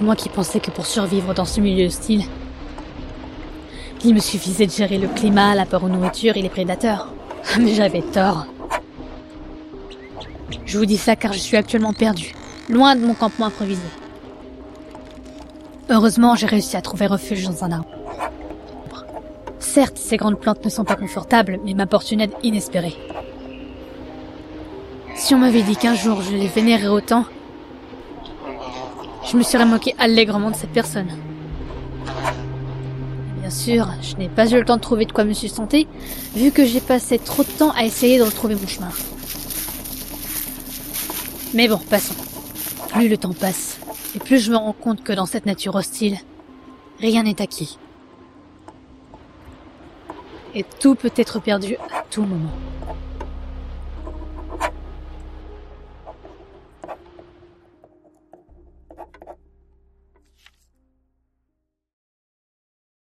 Moi qui pensais que pour survivre dans ce milieu hostile, il me suffisait de gérer le climat, la peur aux nourritures et les prédateurs. Ah, Mais j'avais tort. Je vous dis ça car je suis actuellement perdu, loin de mon campement improvisé. Heureusement, j'ai réussi à trouver refuge dans un arbre. Certes, ces grandes plantes ne sont pas confortables, mais m'apportent une aide inespérée. Si on m'avait dit qu'un jour je les vénérais autant, je me serais moqué allègrement de cette personne. Bien sûr, je n'ai pas eu le temps de trouver de quoi me sustenter, vu que j'ai passé trop de temps à essayer de retrouver mon chemin. Mais bon, passons. Plus le temps passe, et plus je me rends compte que dans cette nature hostile, rien n'est acquis. Et tout peut être perdu à tout moment.